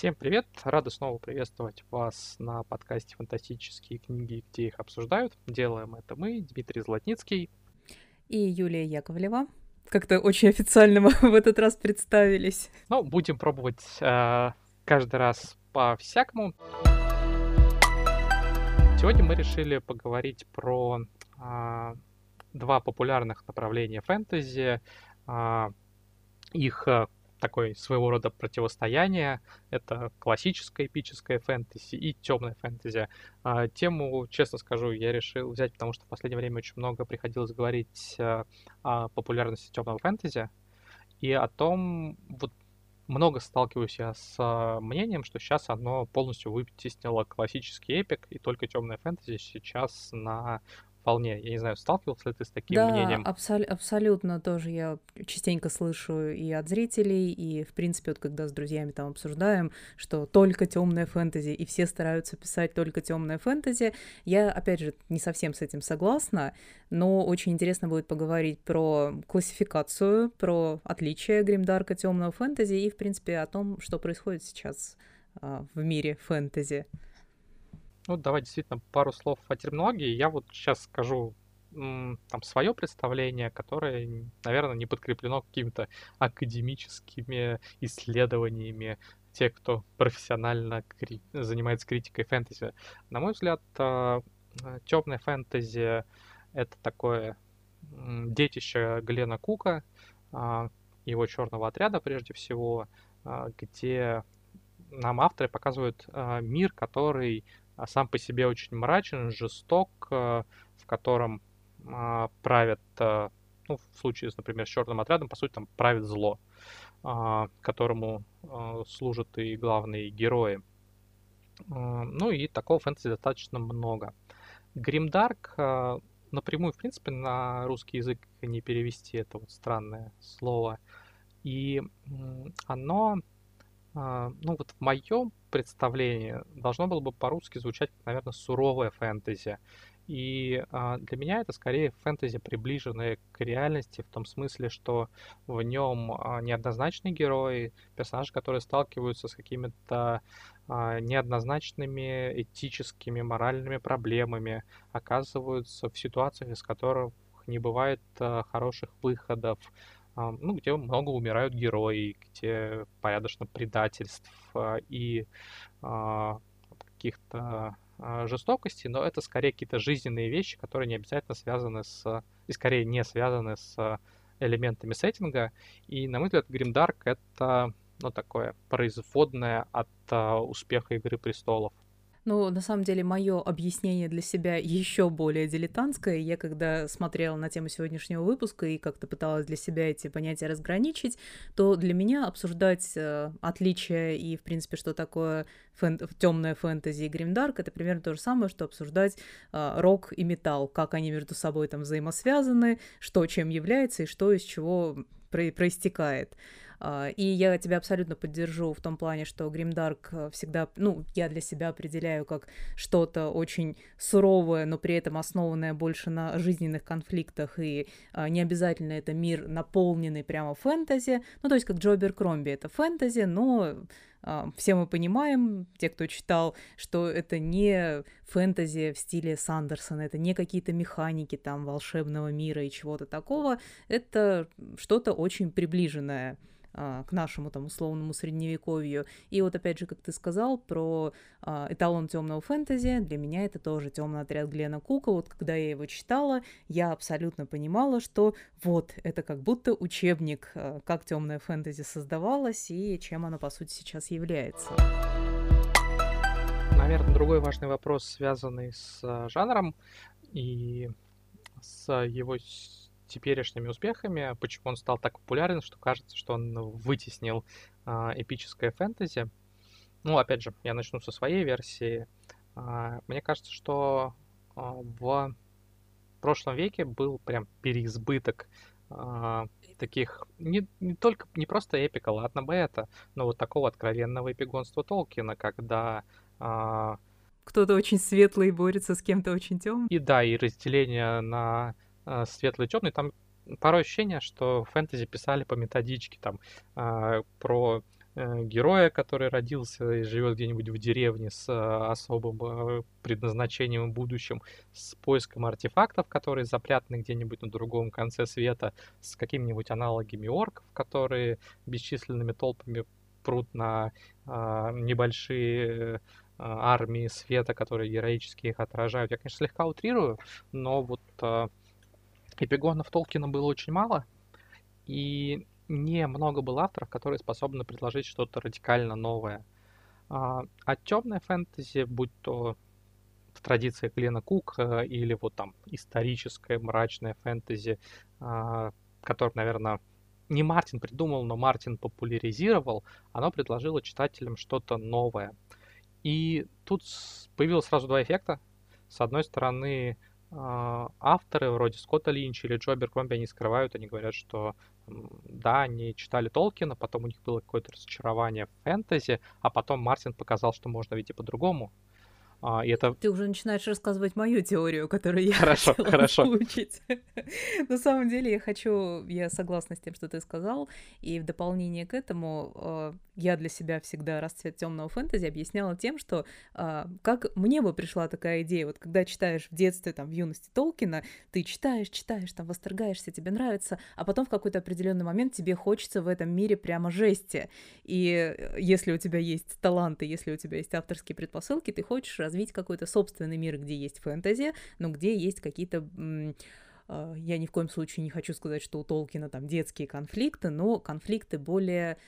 Всем привет! Рады снова приветствовать вас на подкасте «Фантастические книги, где их обсуждают». Делаем это мы, Дмитрий Златницкий. И Юлия Яковлева. Как-то очень официально мы в этот раз представились. Ну, будем пробовать э, каждый раз по-всякому. Сегодня мы решили поговорить про э, два популярных направления фэнтези, э, их такой своего рода противостояние. Это классическое эпическое фэнтези и темное фэнтези. А, тему, честно скажу, я решил взять, потому что в последнее время очень много приходилось говорить а, о популярности темного фэнтези и о том, вот много сталкиваюсь я с а, мнением, что сейчас оно полностью вытеснило классический эпик, и только темное фэнтези сейчас на вполне. Я не знаю, сталкивался ли ты с таким да, мнением? Абсол- абсолютно тоже я частенько слышу и от зрителей, и, в принципе, вот когда с друзьями там обсуждаем, что только темная фэнтези, и все стараются писать только темное фэнтези. Я, опять же, не совсем с этим согласна, но очень интересно будет поговорить про классификацию, про отличие гримдарка темного фэнтези и, в принципе, о том, что происходит сейчас а, в мире фэнтези. Ну, давай действительно пару слов о терминологии. Я вот сейчас скажу там свое представление, которое, наверное, не подкреплено какими-то академическими исследованиями тех, кто профессионально кри- занимается критикой фэнтези. На мой взгляд, а, темная фэнтези это такое детище Глена Кука, а, его черного отряда прежде всего, а, где нам авторы показывают мир, который а сам по себе очень мрачен, жесток, э, в котором а, правят, э, ну, в случае, например, с черным отрядом, по сути, там правит зло, а, которому э, служат и главные герои. Ну и такого фэнтези достаточно много. Гримдарк напрямую, в принципе, на русский язык не перевести, это вот странное слово. И оно ну вот в моем представлении должно было бы по-русски звучать, наверное, суровая фэнтези. И а, для меня это скорее фэнтези, приближенное к реальности, в том смысле, что в нем а, неоднозначные герои, персонажи, которые сталкиваются с какими-то а, неоднозначными этическими, моральными проблемами, оказываются в ситуациях, из которых не бывает а, хороших выходов, ну, где много умирают герои, где порядочно предательств а, и а, каких-то а, жестокостей, но это скорее какие-то жизненные вещи, которые не обязательно связаны с, и скорее не связаны с элементами сеттинга. И, на мой взгляд, Grimdark — это, ну, такое производное от успеха Игры Престолов. Ну, на самом деле, мое объяснение для себя еще более дилетантское. Я когда смотрела на тему сегодняшнего выпуска и как-то пыталась для себя эти понятия разграничить, то для меня обсуждать э, отличия и, в принципе, что такое фэн... темная фэнтези и гримдарк, это примерно то же самое, что обсуждать э, рок и металл, как они между собой там взаимосвязаны, что чем является и что из чего про- проистекает. А, и я тебя абсолютно поддержу в том плане, что Гримдарк э, всегда, ну, я для себя определяю как что-то очень суровое, но при этом основанное больше на жизненных конфликтах, и а, не обязательно это мир наполненный прямо фэнтези. Ну, то есть как Джобер Кромби это фэнтези, но все мы понимаем, те, кто читал, что это не фэнтези в стиле Сандерсона, это не какие-то механики там волшебного мира и чего-то такого, это что-то очень приближенное а, к нашему там условному средневековью. И вот опять же, как ты сказал про а, эталон темного фэнтези, для меня это тоже темный отряд Глена Кука. Вот когда я его читала, я абсолютно понимала, что вот это как будто учебник, а, как темное фэнтези создавалось и чем оно по сути сейчас является. Наверное, другой важный вопрос, связанный с жанром и с его теперешними успехами, почему он стал так популярен, что кажется, что он вытеснил а, эпическое фэнтези. Ну, опять же, я начну со своей версии. А, мне кажется, что а, в прошлом веке был прям переизбыток а, таких не, не только не просто эпика, ладно бы это, но вот такого откровенного эпигонства Толкина, когда а, кто-то очень светлый борется с кем-то очень темным. И да, и разделение на э, светлый и темный, там порой ощущение, что фэнтези писали по методичке, там, э, про героя, который родился и живет где-нибудь в деревне с э, особым э, предназначением и будущим, с поиском артефактов, которые запрятаны где-нибудь на другом конце света, с какими-нибудь аналогами орков, которые бесчисленными толпами прут на э, небольшие армии света, которые героически их отражают. Я, конечно, слегка утрирую, но вот э, эпигонов Толкина было очень мало, и не много было авторов, которые способны предложить что-то радикально новое. А, а темная фэнтези, будь то в традициях Глена Кука или вот там историческое мрачное фэнтези, а, которое, наверное, не Мартин придумал, но Мартин популяризировал, оно предложило читателям что-то новое. И тут появилось сразу два эффекта. С одной стороны, авторы вроде Скотта Линча или Джо Беркромби, они скрывают, они говорят, что да, они читали Толкина, потом у них было какое-то разочарование в фэнтези, а потом Мартин показал, что можно и по-другому. А, и это... Ты уже начинаешь рассказывать мою теорию, которую я хорошо, хотела хорошо. озвучить. На самом деле я хочу, я согласна с тем, что ты сказал, и в дополнение к этому э, я для себя всегда расцвет темного фэнтези объясняла тем, что э, как мне бы пришла такая идея, вот когда читаешь в детстве, там, в юности Толкина, ты читаешь, читаешь, там, восторгаешься, тебе нравится, а потом в какой-то определенный момент тебе хочется в этом мире прямо жести. И э, если у тебя есть таланты, если у тебя есть авторские предпосылки, ты хочешь развить какой-то собственный мир, где есть фэнтези, но где есть какие-то а, я ни в коем случае не хочу сказать, что у Толкина там детские конфликты, но конфликты более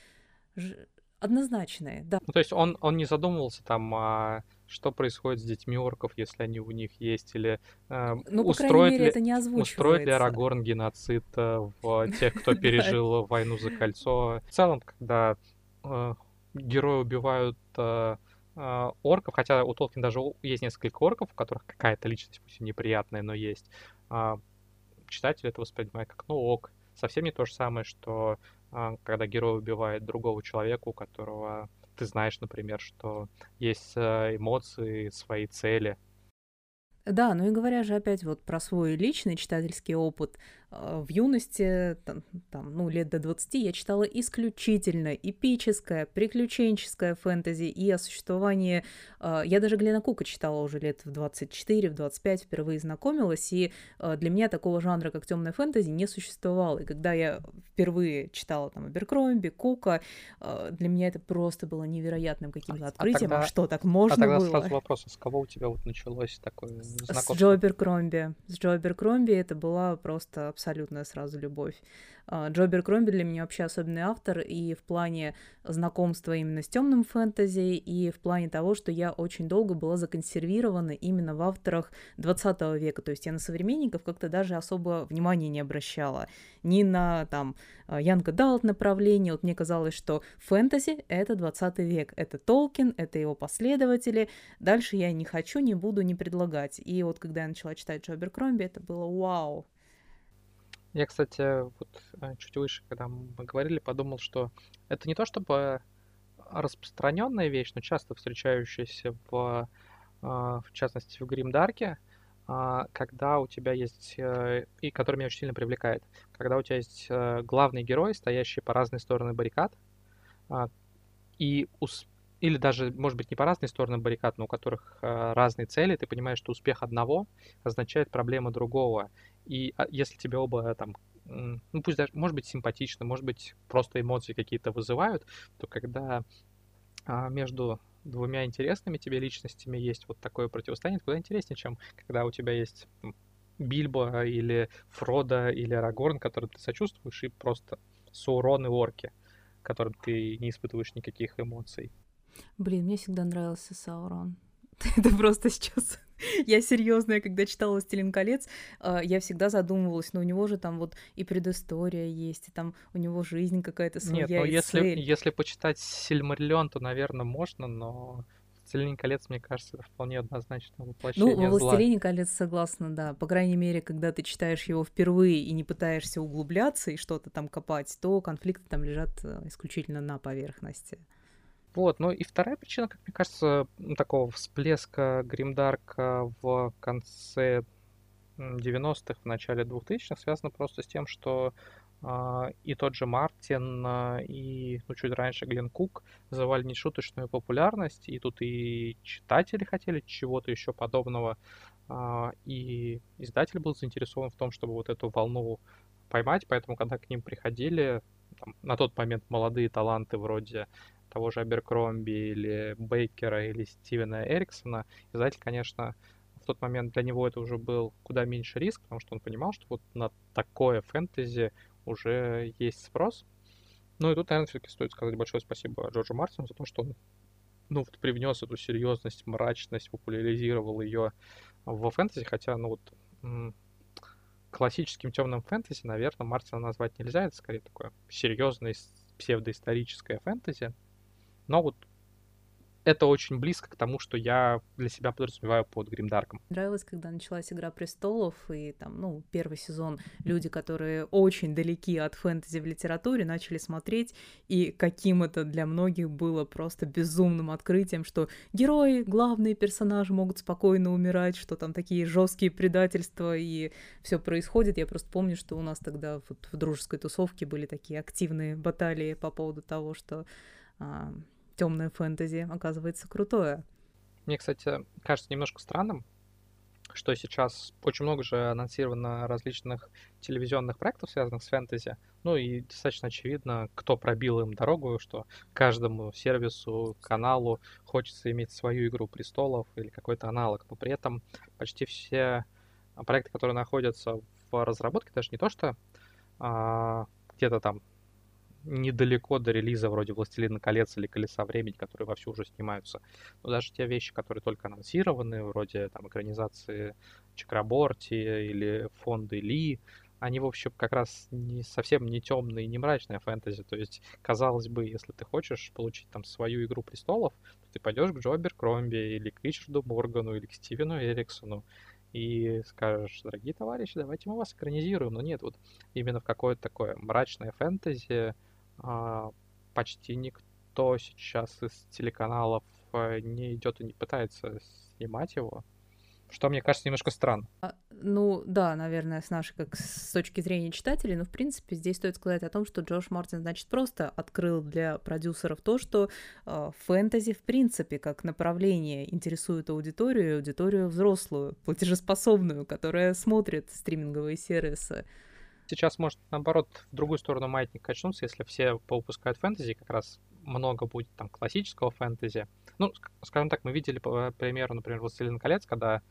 однозначные, да. Ну, то есть он, он не задумывался там, а, что происходит с детьми орков, если они у них есть, или э, ну, устроит, мере, ли, это не устроит ли Арагорн геноцид э, в тех, кто пережил войну за кольцо. В целом, когда э, герои убивают э, орков, хотя у Толкина даже есть несколько орков, у которых какая-то личность, пусть и неприятная, но есть, э, читатель это воспринимает как, ну ок. Совсем не то же самое, что э, когда герой убивает другого человека, у которого ты знаешь, например, что есть эмоции, свои цели, да, ну и говоря же опять вот про свой личный читательский опыт, а, в юности, там, там, ну, лет до 20, я читала исключительно эпическое, приключенческое фэнтези и о существовании... А, я даже Глена Кука читала уже лет в 24, в 25, впервые знакомилась, и а, для меня такого жанра, как темное фэнтези, не существовало. И когда я впервые читала там Аберкромби, Кука, для меня это просто было невероятным каким-то открытием. А, тогда, а что, так можно а тогда было? сразу вопрос, а с кого у тебя вот началось такое знакомство? С Джо Аберкромби. С Джо Аберкромби это была просто абсолютно абсолютная сразу любовь. А, Джобер Кромби для меня вообще особенный автор и в плане знакомства именно с темным фэнтези, и в плане того, что я очень долго была законсервирована именно в авторах 20 века. То есть я на современников как-то даже особо внимания не обращала. Ни на там Янка Далт направление. Вот мне казалось, что фэнтези — это 20 век. Это Толкин, это его последователи. Дальше я не хочу, не буду, не предлагать. И вот когда я начала читать Джобер Кромби, это было вау, я, кстати, вот э, чуть выше, когда мы говорили, подумал, что это не то чтобы распространенная вещь, но часто встречающаяся в, э, в частности, в Гримдарке, а, когда у тебя есть, э, и который меня очень сильно привлекает, когда у тебя есть главный герой, стоящий по разные стороны баррикад, а, и или даже, может быть, не по разные стороны баррикад, но у которых разные цели, ты понимаешь, что успех одного означает проблема другого. И а, если тебе оба там, ну пусть даже, может быть, симпатично, может быть, просто эмоции какие-то вызывают, то когда а, между двумя интересными тебе личностями есть вот такое противостояние, куда интереснее, чем когда у тебя есть Бильбо или Фрода или Арагорн, которым ты сочувствуешь, и просто Саурон и Орки, которым ты не испытываешь никаких эмоций. Блин, мне всегда нравился Саурон. Это просто сейчас я серьезная, когда читала «Властелин колец», а, я всегда задумывалась, но у него же там вот и предыстория есть, и там у него жизнь какая-то своя, Нет, ну если, цель. если почитать «Сильмариллион», то, наверное, можно, но «Властелин колец», мне кажется, это вполне однозначно воплощение Ну, во «Властелине колец» согласна, да. По крайней мере, когда ты читаешь его впервые и не пытаешься углубляться и что-то там копать, то конфликты там лежат э, исключительно на поверхности. Вот, ну и вторая причина, как мне кажется, такого всплеска Гримдарка в конце 90-х, в начале 2000-х связана просто с тем, что а, и тот же Мартин, а, и ну, чуть раньше Глен Кук завали нешуточную популярность, и тут и читатели хотели чего-то еще подобного, а, и издатель был заинтересован в том, чтобы вот эту волну поймать, поэтому когда к ним приходили там, на тот момент молодые таланты вроде того же Аберкромби или Бейкера или Стивена Эриксона, издатель, конечно, в тот момент для него это уже был куда меньше риск, потому что он понимал, что вот на такое фэнтези уже есть спрос. Ну и тут, наверное, все-таки стоит сказать большое спасибо Джорджу Мартину за то, что он ну, вот привнес эту серьезность, мрачность, популяризировал ее во фэнтези, хотя, ну вот, классическим темным фэнтези, наверное, Мартина назвать нельзя, это скорее такое серьезное псевдоисторическое фэнтези. Но вот это очень близко к тому, что я для себя подразумеваю под Гримдарком. Нравилось, когда началась «Игра престолов», и там, ну, первый сезон люди, которые очень далеки от фэнтези в литературе, начали смотреть, и каким это для многих было просто безумным открытием, что герои, главные персонажи могут спокойно умирать, что там такие жесткие предательства, и все происходит. Я просто помню, что у нас тогда вот в дружеской тусовке были такие активные баталии по поводу того, что а, темное фэнтези оказывается крутое. Мне, кстати, кажется немножко странным, что сейчас очень много же анонсировано различных телевизионных проектов, связанных с фэнтези. Ну и достаточно очевидно, кто пробил им дорогу, что каждому сервису, каналу хочется иметь свою игру престолов или какой-то аналог. Но при этом почти все проекты, которые находятся в разработке, даже не то, что а, где-то там недалеко до релиза вроде «Властелина колец» или «Колеса времени», которые вовсю уже снимаются. Но даже те вещи, которые только анонсированы, вроде там экранизации Чакраборти или фонды Ли, они, в общем, как раз не, совсем не темные, не мрачные фэнтези. То есть, казалось бы, если ты хочешь получить там свою «Игру престолов», то ты пойдешь к Джо Кромби или к Ричарду Моргану или к Стивену Эриксону и скажешь, дорогие товарищи, давайте мы вас экранизируем. Но нет, вот именно в какое-то такое мрачное фэнтези, а, почти никто сейчас из телеканалов э, не идет и не пытается снимать его. Что мне кажется немножко странно. А, ну да, наверное, с нашей, как с точки зрения читателей, но в принципе здесь стоит сказать о том, что Джош Мартин, значит, просто открыл для продюсеров то, что э, фэнтези в принципе как направление интересует аудиторию, аудиторию взрослую, платежеспособную, которая смотрит стриминговые сервисы сейчас может, наоборот, в другую сторону маятник качнуться, если все поупускают фэнтези, как раз много будет там классического фэнтези. Ну, скажем так, мы видели по примеру, например, «Властелин колец», когда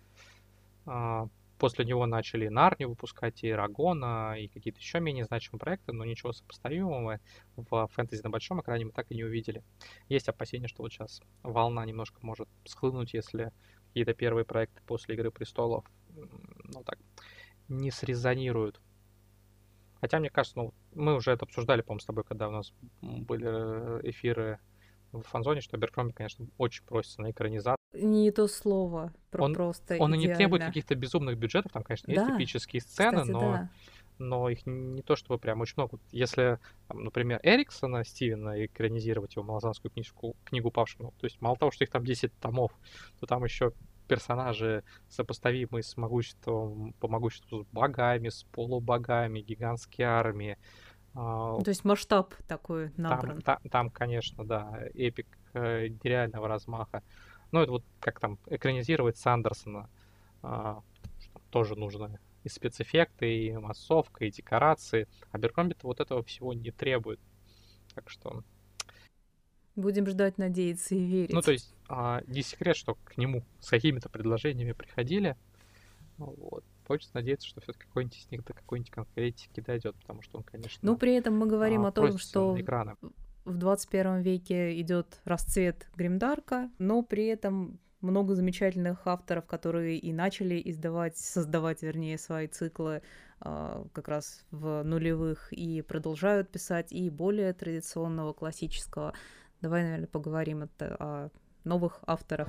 э, после него начали Нарнию выпускать, и Рагона, и какие-то еще менее значимые проекты, но ничего сопоставимого в фэнтези на большом экране мы так и не увидели. Есть опасения, что вот сейчас волна немножко может схлынуть, если какие-то первые проекты после «Игры престолов» ну так, не срезонируют Хотя, мне кажется, ну, мы уже это обсуждали, по-моему, с тобой, когда у нас были э, эфиры в фанзоне, что Аберкромби, конечно, очень просится на экранизацию. Не то слово, про он, просто Он идеально. и не требует каких-то безумных бюджетов, там, конечно, да. есть эпические сцены, Кстати, но, да. но их не то чтобы прям очень много. Если, там, например, Эриксона, Стивена, экранизировать его малозанскую книжку, книгу павшему, то есть мало того, что их там 10 томов, то там еще персонажи, сопоставимые с могуществом, по могуществу с богами, с полубогами, гигантские армии. А, то есть масштаб такой набран. Там, там, там конечно, да, эпик э, нереального размаха. Ну, это вот как там экранизировать Сандерсона. Э, тоже нужно и спецэффекты, и массовка, и декорации. А Беркромби вот этого всего не требует. Так что Будем ждать, надеяться и верить. Ну, то есть, а, не секрет, что к нему с какими-то предложениями приходили. Вот. Хочется надеяться, что все-таки какой-нибудь из них до какой-нибудь конкретики дойдет, потому что он, конечно. Ну, при этом мы говорим а, о том, что в 21 веке идет расцвет Гримдарка, но при этом много замечательных авторов, которые и начали издавать, создавать, вернее, свои циклы э, как раз в нулевых и продолжают писать и более традиционного классического. Давай, наверное, поговорим это о новых авторах.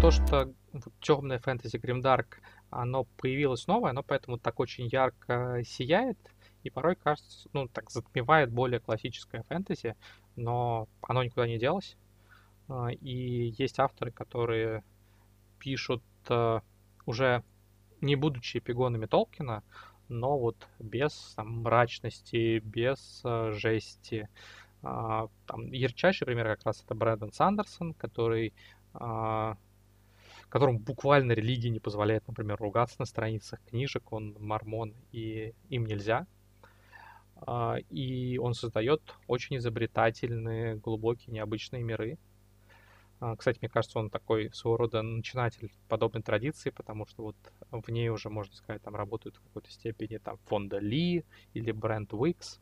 То, что темное фэнтези Гримдарк, оно появилось новое, оно поэтому так очень ярко сияет, и порой кажется, ну, так затмевает более классическое фэнтези, но оно никуда не делось. А, и есть авторы, которые пишут э, уже не будучи эпигонами Толкина, но вот без там, мрачности, без э, жести. А, там, ярчайший пример как раз это Брэндон Сандерсон, который а, которому буквально религия не позволяет, например, ругаться на страницах книжек, он мормон, и им нельзя. А, и он создает очень изобретательные, глубокие, необычные миры. А, кстати, мне кажется, он такой своего рода начинатель подобной традиции, потому что вот в ней уже, можно сказать, там работают в какой-то степени там фонда Ли или бренд Wix.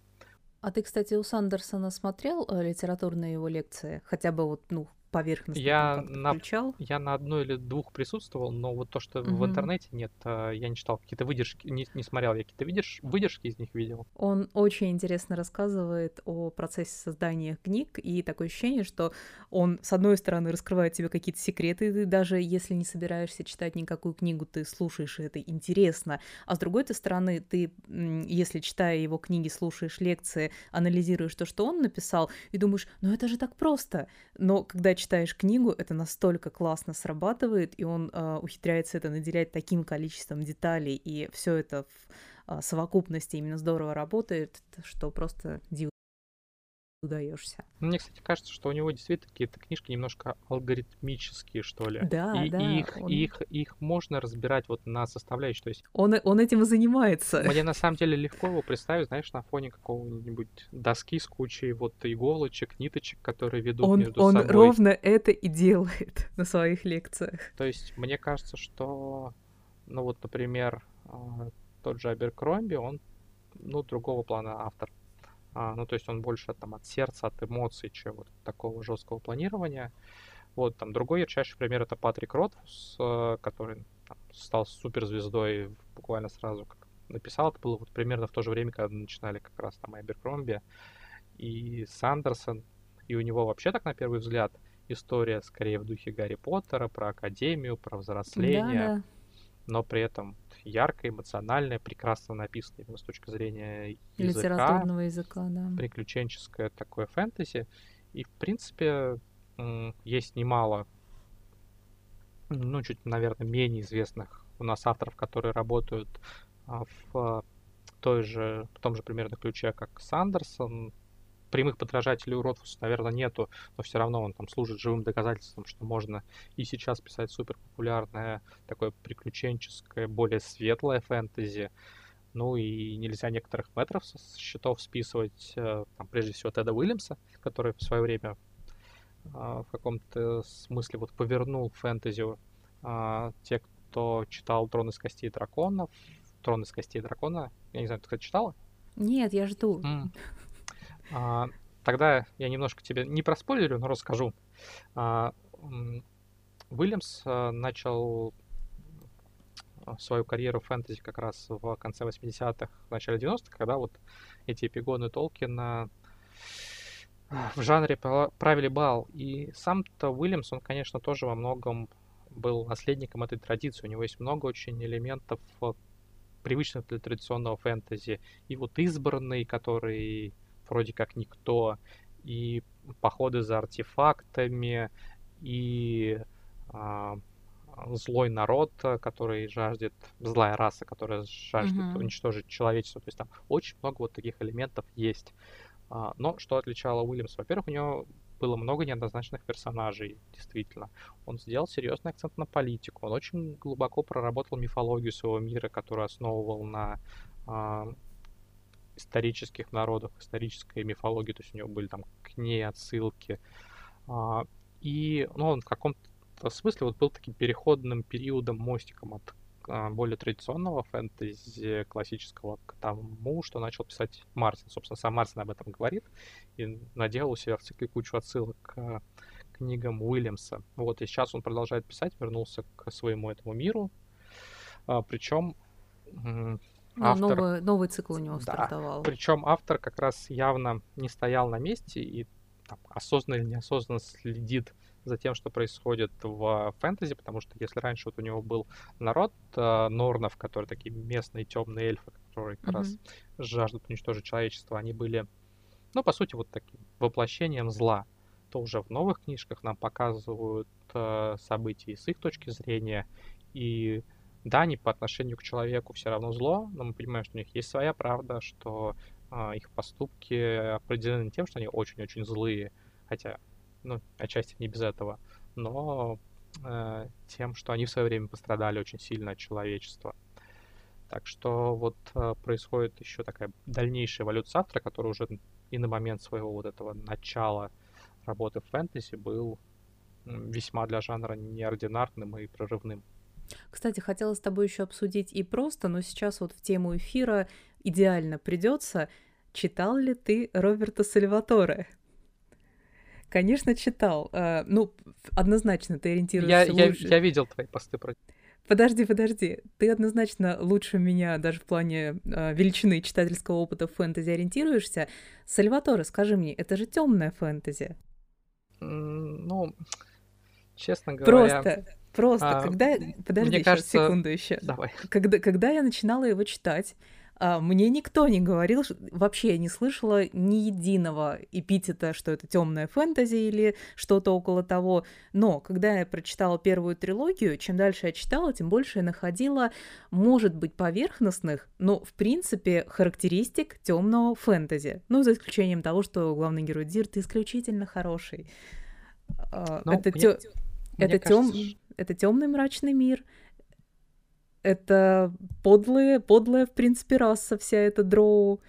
А ты, кстати, у Сандерсона смотрел э, литературные его лекции? Хотя бы вот, ну, поверхностно я на, включал? Я на одной или двух присутствовал, но вот то, что угу. в интернете нет, а, я не читал какие-то выдержки, не, не смотрел, я какие-то выдерж, выдержки из них видел. Он очень интересно рассказывает о процессе создания книг, и такое ощущение, что он, с одной стороны, раскрывает тебе какие-то секреты, ты даже если не собираешься читать никакую книгу, ты слушаешь, и это интересно, а с другой стороны, ты, если читая его книги, слушаешь лекции, анализируешь то, что он написал, и думаешь, ну это же так просто, но когда читаешь книгу, это настолько классно срабатывает, и он э, ухитряется это наделять таким количеством деталей, и все это в э, совокупности именно здорово работает, что просто дивно удаешься. Мне, кстати, кажется, что у него действительно какие-то книжки немножко алгоритмические, что ли. Да, и, да. И их, он... их, их можно разбирать вот на составляющие. То есть он, он этим и занимается. Мне на самом деле легко его представить, знаешь, на фоне какого-нибудь доски с кучей вот иголочек, ниточек, которые ведут он, между он собой. Он ровно это и делает на своих лекциях. То есть мне кажется, что, ну вот, например, а, тот же Аберкромби, он, ну, другого плана автор. А, ну, то есть он больше там от сердца, от эмоций, чем вот такого жесткого планирования. Вот, там другой ярчайший пример это Патрик Ротфус, э, который там, стал суперзвездой буквально сразу, как написал. Это было вот примерно в то же время, когда начинали как раз там Эберкромби и Сандерсон. И у него вообще так, на первый взгляд, история скорее в духе Гарри Поттера, про академию, про взросление. Да, да. Но при этом яркое, эмоциональное, прекрасно написано именно с точки зрения языка. Литературного языка, да. Приключенческое такое фэнтези. И, в принципе, есть немало, ну, чуть, наверное, менее известных у нас авторов, которые работают а, в той же, в том же примерно ключе, как Сандерсон, прямых подражателей у Ротфуса, наверное, нету, но все равно он там служит живым доказательством, что можно и сейчас писать супер популярное, такое приключенческое, более светлое фэнтези. Ну и нельзя некоторых метров со счетов списывать, э, там, прежде всего Теда Уильямса, который в свое время а, в каком-то смысле вот повернул фэнтези. А, те, кто читал «Трон из костей драконов», «Трон из костей дракона», я не знаю, ты, кстати, читала? Нет, я жду. Mm. А, тогда я немножко тебе не проспойлерю, но расскажу. А, Уильямс а, начал а, свою карьеру фэнтези как раз в конце 80-х, в начале 90-х, когда вот эти эпигоны Толкина в жанре правили бал. И сам-то Уильямс, он, конечно, тоже во многом был наследником этой традиции. У него есть много очень элементов привычных для традиционного фэнтези. И вот избранный, который вроде как никто, и походы за артефактами, и а, злой народ, который жаждет, злая раса, которая жаждет mm-hmm. уничтожить человечество. То есть там очень много вот таких элементов есть. А, но что отличало Уильямса? Во-первых, у него было много неоднозначных персонажей, действительно. Он сделал серьезный акцент на политику. Он очень глубоко проработал мифологию своего мира, которую основывал на а, исторических народов, исторической мифологии, то есть у него были там к ней отсылки. А, и ну, он в каком-то смысле вот был таким переходным периодом, мостиком от а, более традиционного фэнтези классического к тому, что начал писать Мартин. Собственно, сам Мартин об этом говорит и наделал у себя в цикле кучу отсылок к книгам Уильямса. Вот, и сейчас он продолжает писать, вернулся к своему этому миру. А, причем автор... новый, новый цикл у него да. стартовал. Причем автор как раз явно не стоял на месте и там, осознанно или неосознанно следит за тем, что происходит в фэнтези, потому что если раньше вот у него был народ э, норнов, которые такие местные темные эльфы, которые как mm-hmm. раз жаждут уничтожить человечество, они были, ну, по сути, вот таким воплощением зла, то уже в новых книжках нам показывают э, события с их точки зрения, и да, они по отношению к человеку все равно зло, но мы понимаем, что у них есть своя правда, что а, их поступки определены тем, что они очень-очень злые, хотя, ну, отчасти не без этого, но э, тем, что они в свое время пострадали очень сильно от человечества. Так что вот э, происходит еще такая дальнейшая эволюция автора, который уже и на момент своего вот этого начала работы в фэнтези был весьма для жанра неординарным и прорывным. Кстати, хотела с тобой еще обсудить и просто, но сейчас вот в тему эфира идеально придется. Читал ли ты Роберта Сальваторе? Конечно, читал. Uh, ну, однозначно ты ориентируешься я, лучше. Я, я видел твои посты про Подожди, подожди. Ты однозначно лучше меня даже в плане э, величины читательского опыта в фэнтези ориентируешься. Сальваторе, скажи мне, это же темная фэнтези. Ну, честно говоря... Просто, просто, а, когда... Подожди, мне кажется... секунду еще. Давай. Когда, когда я начинала его читать, а, мне никто не говорил, вообще я не слышала ни единого эпитета, что это темная фэнтези или что-то около того. Но когда я прочитала первую трилогию, чем дальше я читала, тем больше я находила, может быть, поверхностных, но в принципе характеристик темного фэнтези. Ну, за исключением того, что главный герой Дирт исключительно хороший. А, ну, это тё... это, тем... это темный мрачный мир, это подлые, подлая, в принципе, раса вся эта дроу.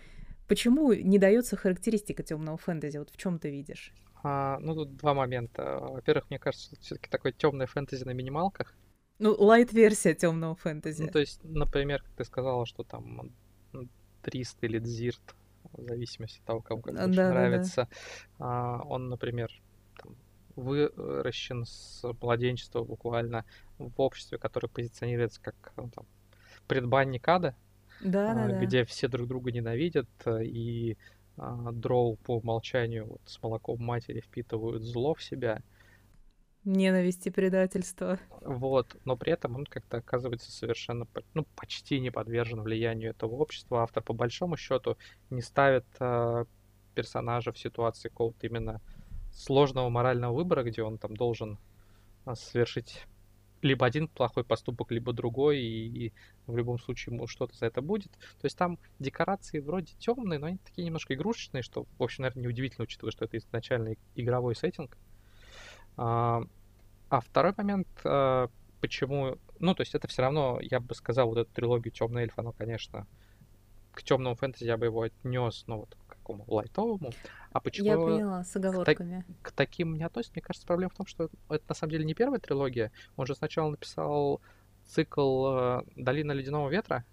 Почему не дается характеристика темного фэнтези? Вот в чем ты видишь? А, ну, тут два момента. Во-первых, мне кажется, все-таки такое темное фэнтези на минималках. Ну, лайт-версия темного фэнтези. Ну, то есть, например, как ты сказала, что там Трист или Дзирт, в зависимости от того, кому как больше да, нравится, да, да. А, он, например, выращен с младенчества буквально в обществе, которое позиционируется как ну, там, предбанник ада, да, а, да, где да. все друг друга ненавидят, э, и а, дроу по умолчанию вот, с молоком матери впитывают зло в себя. Ненависть и предательство. Вот, но при этом он как-то оказывается совершенно, ну, почти не подвержен влиянию этого общества. Автор, по большому счету, не ставит э, персонажа в ситуации какого-то именно сложного морального выбора, где он там должен а, совершить либо один плохой поступок, либо другой, и, и в любом случае ему что-то за это будет. То есть там декорации вроде темные, но они такие немножко игрушечные, что, в общем, наверное, неудивительно, учитывая, что это изначально игровой сеттинг. А, а второй момент, а, почему... Ну, то есть это все равно, я бы сказал, вот эту трилогию Темный эльф, оно, конечно, к темному фэнтези я бы его отнес, ну, вот такому лайтовому. А почему Я поняла, с оговорками. К, к таким не относится? Мне кажется, проблема в том, что это на самом деле не первая трилогия. Он же сначала написал цикл э, «Долина ледяного ветра»,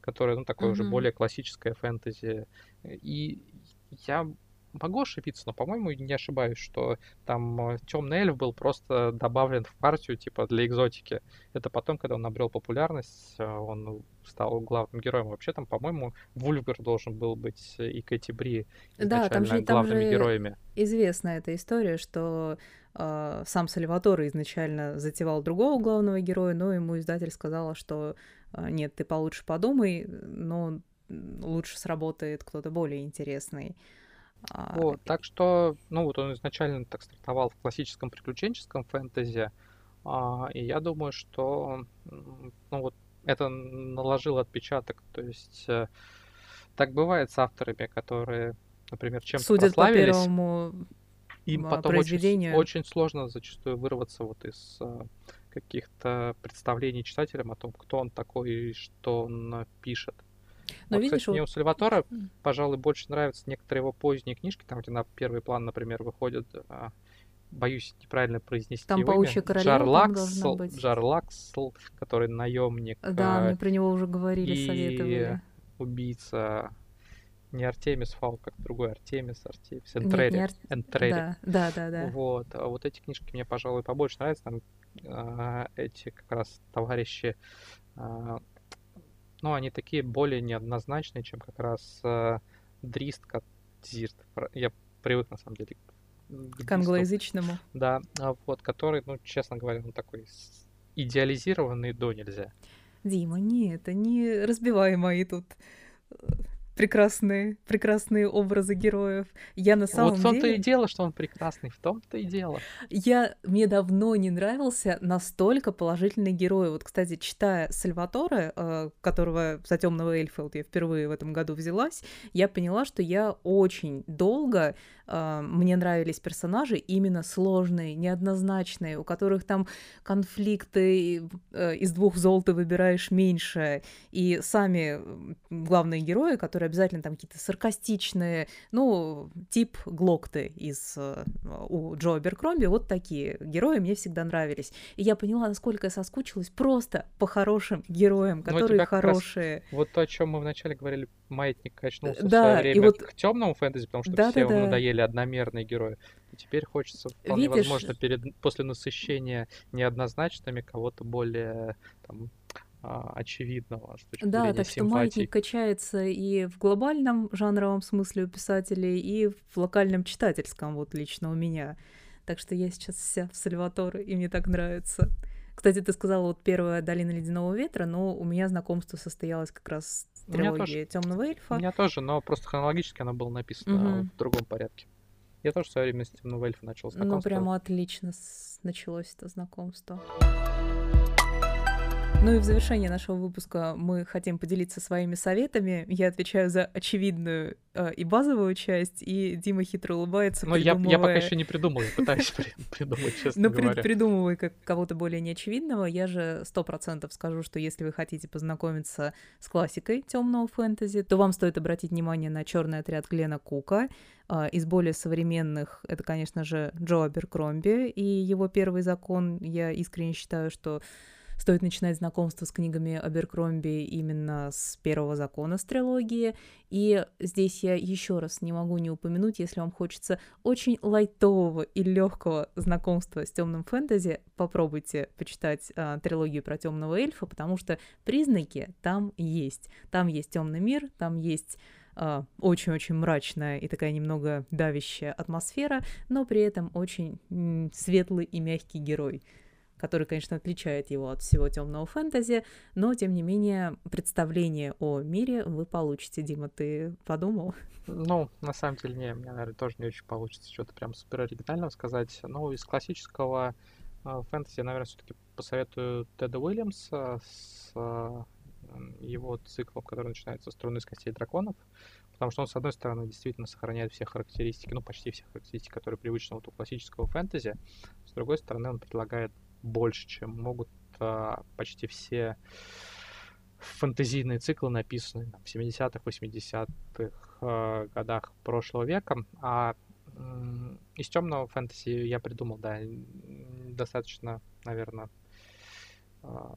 который, ну, такой mm-hmm. уже более классическое фэнтези. И я могу ошибиться, но, по-моему, не ошибаюсь, что там э, темный эльф был просто добавлен в партию, типа, для экзотики. Это потом, когда он набрел популярность, э, он стал главным героем. Вообще там, по-моему, Вульфгар должен был быть и Кэти Бри да, там же, главными там же героями. Известна эта история, что э, сам Сальваторе изначально затевал другого главного героя, но ему издатель сказала, что э, нет, ты получше подумай, но лучше сработает кто-то более интересный. А, вот, так что, ну вот он изначально так стартовал в классическом приключенческом фэнтези, а, и я думаю, что, ну вот это наложило отпечаток, то есть э, так бывает с авторами, которые, например, чем-то Судят прославились, по первому им потом очень, очень сложно зачастую вырваться вот из э, каких-то представлений читателям о том, кто он такой и что он пишет. Но вот, видишь, кстати, вот... мне у Сальватора, пожалуй, больше нравятся некоторые его поздние книжки, там, где на первый план, например, выходят, а, боюсь неправильно произнести там его имя, Джар Лаксл, Джар Лаксл, который наемник. Да, а, мы про него уже говорили, и советовали. убийца не Артемис Фау, как другой Артемис, Артемис, Энтрери. Ар... Энтрери. Да, да, да, да. Вот. А вот эти книжки мне, пожалуй, побольше нравятся. Там а, эти как раз товарищи а, ну, они такие более неоднозначные, чем как раз э, Дрист, как Зирт. Я привык, на самом деле, к, к англоязычному. Да, а вот, который, ну, честно говоря, он такой идеализированный до нельзя. Дима, нет, не разбивай мои тут э, прекрасные, прекрасные образы героев. Я на самом Вот в том-то деле... и дело, что он прекрасный, в том-то и дело. Я... Мне давно не нравился настолько положительный герой. Вот, кстати, читая Сальваторе, э, которого за темного эльфа вот я впервые в этом году взялась, я поняла, что я очень долго мне нравились персонажи именно сложные, неоднозначные, у которых там конфликты э, из двух зол ты выбираешь меньше, и сами главные герои, которые обязательно там какие-то саркастичные, ну, тип Глокты из э, у Джо Беркромби, вот такие герои мне всегда нравились. И я поняла, насколько я соскучилась просто по хорошим героям, Ну, которые как раз хорошие. Вот то, о чем мы вначале говорили, маятник качнулся в Да, свое и время вот к темному фэнтези, потому что Да-да-да. всем надоели одномерные герои. И теперь хочется, вполне Видишь, возможно, перед, после насыщения неоднозначными кого-то более там, а, очевидного Да, так что симпатий. маятник качается и в глобальном жанровом смысле у писателей, и в локальном читательском, вот лично у меня. Так что я сейчас вся в Сальваторе, и мне так нравится. Кстати, ты сказала вот первая долина ледяного ветра, но у меня знакомство состоялось как раз с У трилогией Темного У эльфа. меня тоже, но просто хронологически оно было написано Мгм. в другом порядке. Я тоже в свое время с темного эльфа начал Ну, знакомство. прямо отлично началось это знакомство. Ну и в завершение нашего выпуска мы хотим поделиться своими советами. Я отвечаю за очевидную э, и базовую часть, и Дима хитро улыбается, Но я, я пока придумывая- еще не придумал, я пытаюсь при- придумать, честно Ну, пред- говоря. придумывай как кого-то более неочевидного. Я же сто процентов скажу, что если вы хотите познакомиться с классикой темного фэнтези, то вам стоит обратить внимание на черный отряд Глена Кука. А, Из более современных это, конечно же, Джо Аберкромби и его первый закон. Я искренне считаю, что стоит начинать знакомство с книгами Аберкромби именно с первого закона с трилогии. И здесь я еще раз не могу не упомянуть, если вам хочется очень лайтового и легкого знакомства с темным фэнтези, попробуйте почитать а, трилогию про темного эльфа, потому что признаки там есть. Там есть темный мир, там есть а, очень-очень мрачная и такая немного давящая атмосфера, но при этом очень светлый и мягкий герой который, конечно, отличает его от всего темного фэнтези, но, тем не менее, представление о мире вы получите. Дима, ты подумал? Ну, на самом деле, не, мне, наверное, тоже не очень получится что-то прям супер оригинального сказать. Ну, из классического э, фэнтези, наверное, все-таки посоветую Теда Уильямса с э, его циклом, который начинается с «Струны из костей драконов», потому что он, с одной стороны, действительно сохраняет все характеристики, ну, почти все характеристики, которые привычны вот у классического фэнтези, с другой стороны, он предлагает больше, чем могут а, почти все фэнтезийные циклы, написанные в 70-х, 80-х э, годах прошлого века. А м, из темного фэнтези я придумал, да, достаточно, наверное, а,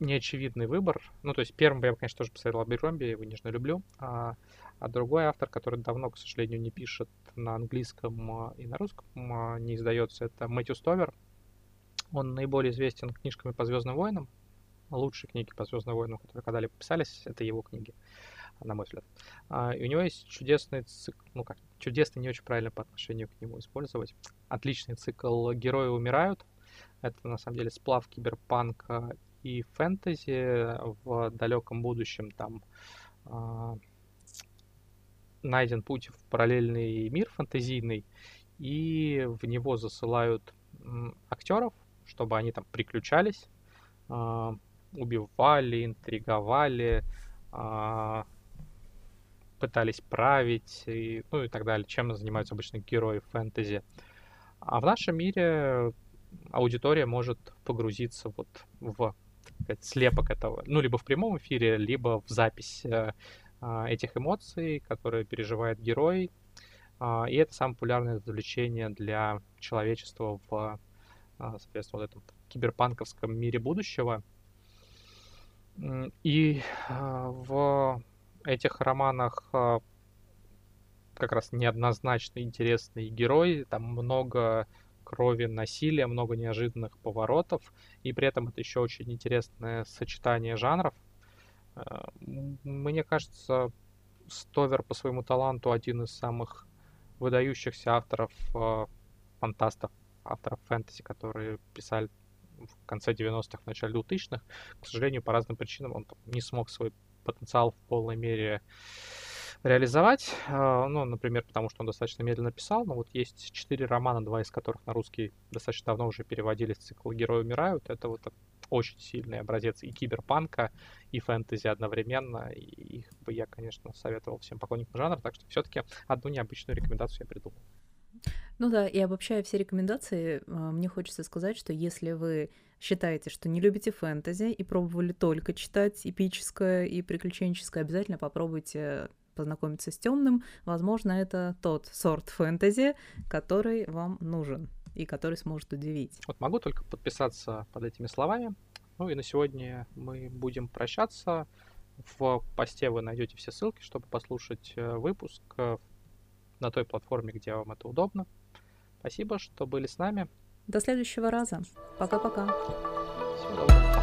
неочевидный выбор. Ну, то есть первым я, конечно, тоже посоветовал Аберкромби, я его нежно люблю. А, а другой автор, который давно, к сожалению, не пишет на английском и на русском, а, не издается, это Мэтью Стовер. Он наиболее известен книжками по Звездным войнам. Лучшие книги по Звездным войнам, которые когда-либо писались, это его книги, на мой взгляд. А, и у него есть чудесный цикл, ну как, чудесный не очень правильно по отношению к нему использовать. Отличный цикл «Герои умирают». Это, на самом деле, сплав киберпанка и фэнтези в далеком будущем. Там а, найден путь в параллельный мир фэнтезийный, и в него засылают актеров, чтобы они там приключались, а, убивали, интриговали, а, пытались править, и, ну и так далее, чем занимаются обычно герои фэнтези. А в нашем мире аудитория может погрузиться вот в сказать, слепок этого, ну, либо в прямом эфире, либо в запись э, а, этих эмоций, которые переживает герой. А, И это самое популярное развлечение для человечества в, соответственно, вот этом киберпанковском мире будущего. И а, в этих романах а, как раз неоднозначно интересный герой, там много крови, насилия, много неожиданных поворотов, и при этом это еще очень интересное сочетание жанров. А, Мне кажется, Стовер по своему таланту один из самых выдающихся авторов а, фантастов, авторов фэнтези, которые писали в конце 90-х, в начале 2000-х. К сожалению, по разным причинам он не смог свой потенциал в полной мере реализовать. А, ну, например, потому что он достаточно медленно писал, но вот есть четыре романа, два из которых на русский достаточно давно уже переводились цикл «Герои умирают». Это вот очень сильный образец и киберпанка, и фэнтези одновременно. И их бы я, конечно, советовал всем поклонникам жанра, так что все-таки одну необычную рекомендацию я придумал. Ну да, и обобщая все рекомендации, а, мне хочется сказать, что если вы считаете, что не любите фэнтези и пробовали только читать эпическое и приключенческое, обязательно попробуйте познакомиться с темным. Возможно, это тот сорт фэнтези, который вам нужен и который сможет удивить. Вот могу только подписаться под этими словами. Ну и на сегодня мы будем прощаться. В посте вы найдете все ссылки, чтобы послушать э, выпуск э, на той платформе, где вам это удобно. Спасибо, что были с нами. До следующего раза. Пока-пока. Всего доброго.